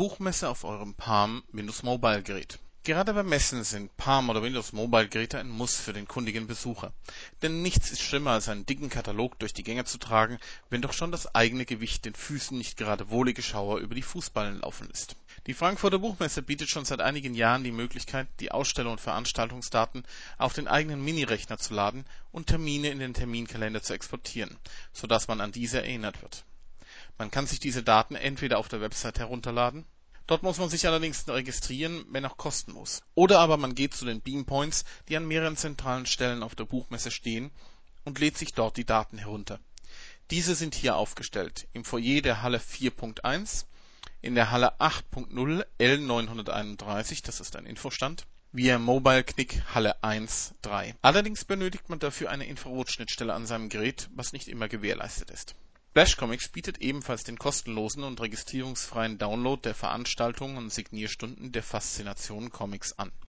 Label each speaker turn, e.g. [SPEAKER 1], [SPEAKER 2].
[SPEAKER 1] Buchmesse auf eurem Palm Windows Mobile Gerät. Gerade bei Messen sind Palm oder Windows Mobile Geräte ein Muss für den kundigen Besucher. Denn nichts ist schlimmer als einen dicken Katalog durch die Gänge zu tragen, wenn doch schon das eigene Gewicht den Füßen nicht gerade wohlige Schauer über die Fußballen laufen lässt. Die Frankfurter Buchmesse bietet schon seit einigen Jahren die Möglichkeit, die Aussteller und Veranstaltungsdaten auf den eigenen Minirechner zu laden und Termine in den Terminkalender zu exportieren, so dass man an diese erinnert wird. Man kann sich diese Daten entweder auf der Website herunterladen Dort muss man sich allerdings registrieren, wenn auch kostenlos. Oder aber man geht zu den Beampoints, die an mehreren zentralen Stellen auf der Buchmesse stehen und lädt sich dort die Daten herunter. Diese sind hier aufgestellt: im Foyer der Halle 4.1, in der Halle 8.0 L931 das ist ein Infostand, via Mobile Knick Halle 1 3. Allerdings benötigt man dafür eine Infrarotschnittstelle an seinem Gerät, was nicht immer gewährleistet ist Splash Comics bietet ebenfalls den kostenlosen und registrierungsfreien Download der Veranstaltungen und Signierstunden der Faszination Comics an